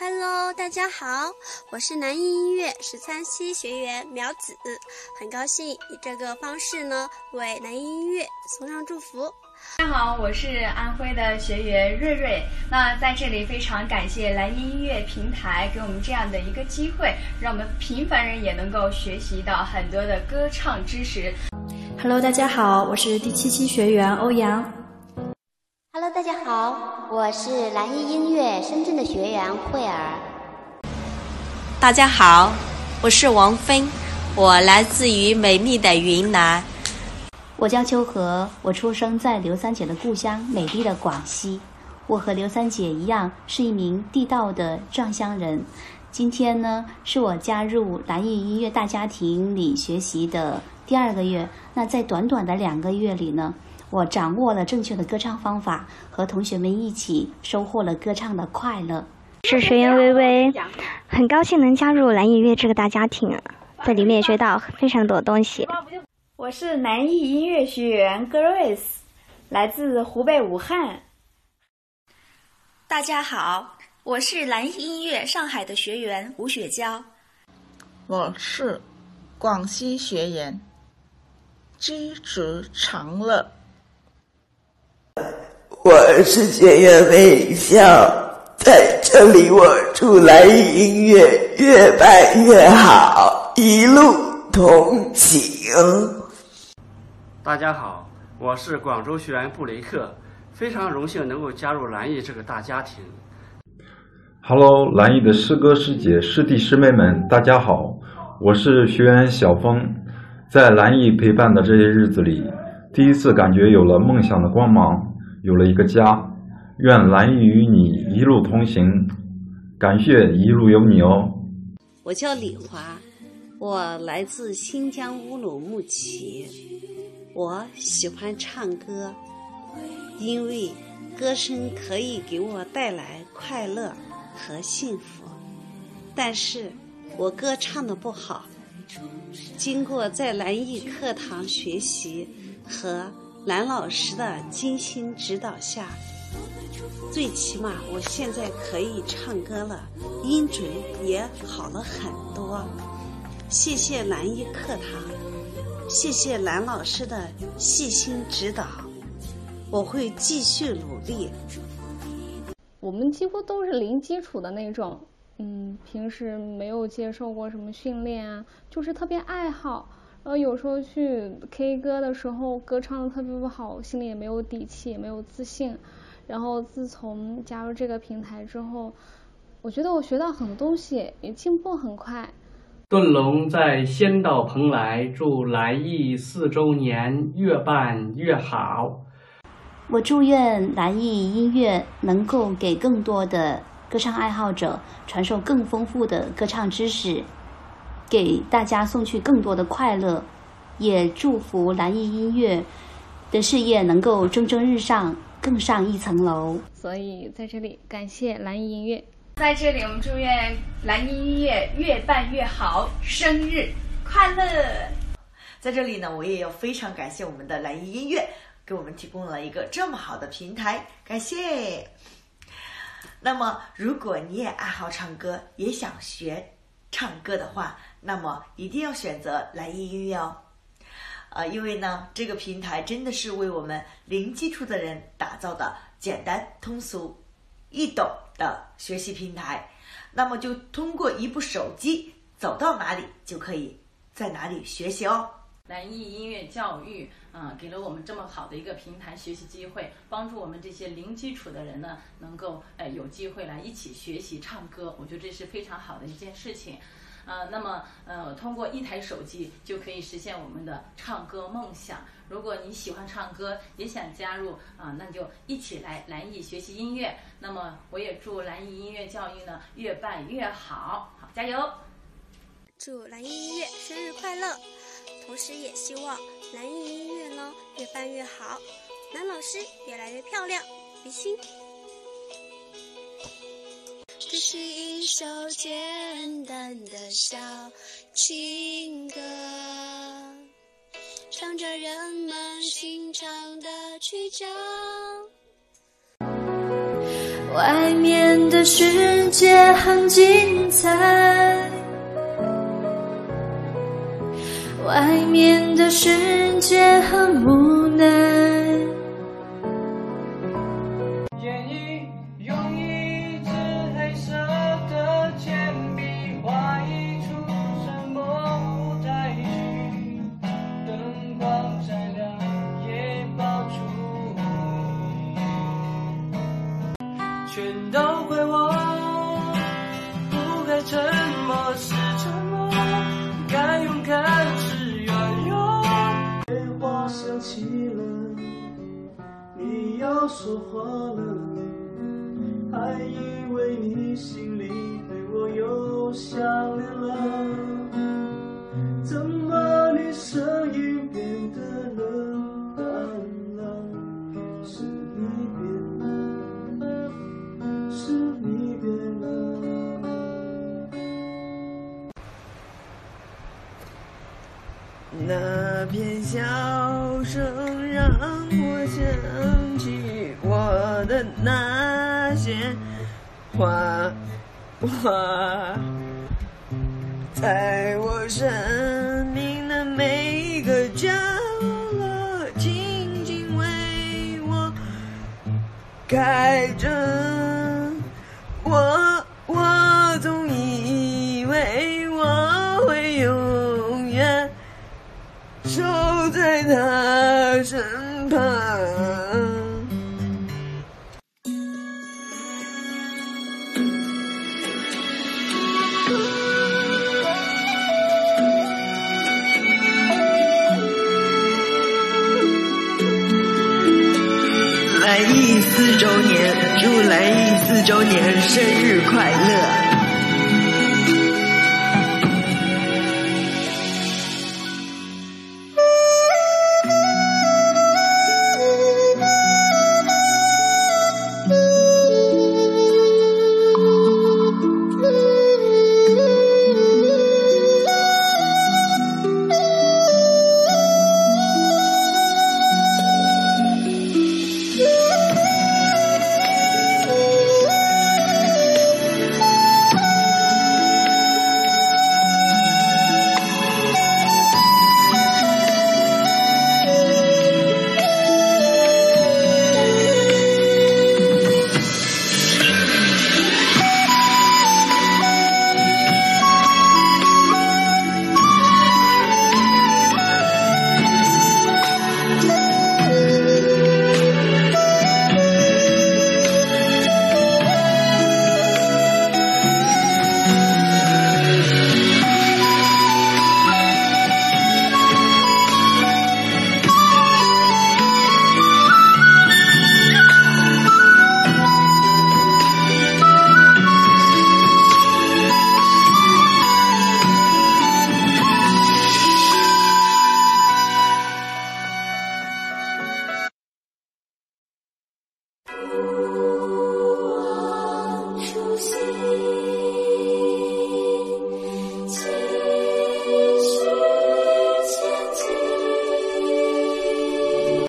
Hello，大家好，我是南艺音乐十三期学员苗子，很高兴以这个方式呢为南艺音乐送上祝福。大家好，我是安徽的学员瑞瑞。那在这里非常感谢蓝音音乐平台给我们这样的一个机会，让我们平凡人也能够学习到很多的歌唱知识。Hello，大家好，我是第七期学员欧阳。Hello，大家好，我是蓝音音乐深圳的学员慧儿。大家好，我是王芬，我来自于美丽的云南。我叫秋荷，我出生在刘三姐的故乡美丽的广西。我和刘三姐一样，是一名地道的壮乡人。今天呢，是我加入蓝艺音乐大家庭里学习的第二个月。那在短短的两个月里呢，我掌握了正确的歌唱方法，和同学们一起收获了歌唱的快乐。是学员微微，很高兴能加入蓝音乐这个大家庭，在里面也学到非常多的东西。我是南艺音乐学员 Grace，来自湖北武汉。大家好，我是蓝艺音乐上海的学员吴雪娇。我是广西学员知足常乐。我是学员微笑，在这里我祝蓝艺音乐越办越好，一路同行。大家好，我是广州学员布雷克，非常荣幸能够加入蓝艺这个大家庭。Hello，蓝艺的师哥师姐、师弟师妹们，大家好，我是学员小峰，在蓝艺陪伴的这些日子里，第一次感觉有了梦想的光芒，有了一个家。愿蓝艺与你一路同行，感谢一路有你哦。我叫李华，我来自新疆乌鲁木齐。我喜欢唱歌，因为歌声可以给我带来快乐和幸福。但是我歌唱的不好，经过在蓝艺课堂学习和蓝老师的精心指导下，最起码我现在可以唱歌了，音准也好了很多。谢谢蓝一课堂。谢谢蓝老师的细心指导，我会继续努力。我们几乎都是零基础的那种，嗯，平时没有接受过什么训练啊，就是特别爱好。然后有时候去 K 歌的时候，歌唱的特别不好，心里也没有底气，也没有自信。然后自从加入这个平台之后，我觉得我学到很多东西，也进步很快。顿龙在仙岛蓬莱，祝来意四周年越办越好。我祝愿蓝艺音乐能够给更多的歌唱爱好者传授更丰富的歌唱知识，给大家送去更多的快乐。也祝福蓝艺音乐的事业能够蒸蒸日上，更上一层楼。所以在这里感谢蓝艺音乐。在这里，我们祝愿蓝音音乐越办越好，生日快乐！在这里呢，我也要非常感谢我们的蓝音音乐，给我们提供了一个这么好的平台，感谢。那么，如果你也爱好唱歌，也想学唱歌的话，那么一定要选择蓝音音乐哦。呃，因为呢，这个平台真的是为我们零基础的人打造的，简单通俗。易懂的学习平台，那么就通过一部手机，走到哪里就可以在哪里学习哦。蓝艺音乐教育，嗯，给了我们这么好的一个平台学习机会，帮助我们这些零基础的人呢，能够哎有机会来一起学习唱歌。我觉得这是非常好的一件事情。呃，那么呃，通过一台手机就可以实现我们的唱歌梦想。如果你喜欢唱歌，也想加入啊，那就一起来蓝艺学习音乐。那么我也祝蓝艺音乐教育呢越办越好，好加油！祝蓝艺音乐生日快乐！同时也希望蓝艺音乐呢越办越好，蓝老师越来越漂亮，比心。这是一首简单的小情歌，唱着人们心肠的曲调。外面的世界很精彩，外面的世界很无奈。建议用一支黑色的铅笔画一出什么舞台剧，灯光再亮也抱住你，全都说话了，还以为你心里对我又想念了，怎么你声音变得冷淡了？是你变了，是你变了。那片笑那些花花，在我生命的每一个角落，静静为我开着。来意四周年，祝来意四周年生日快乐！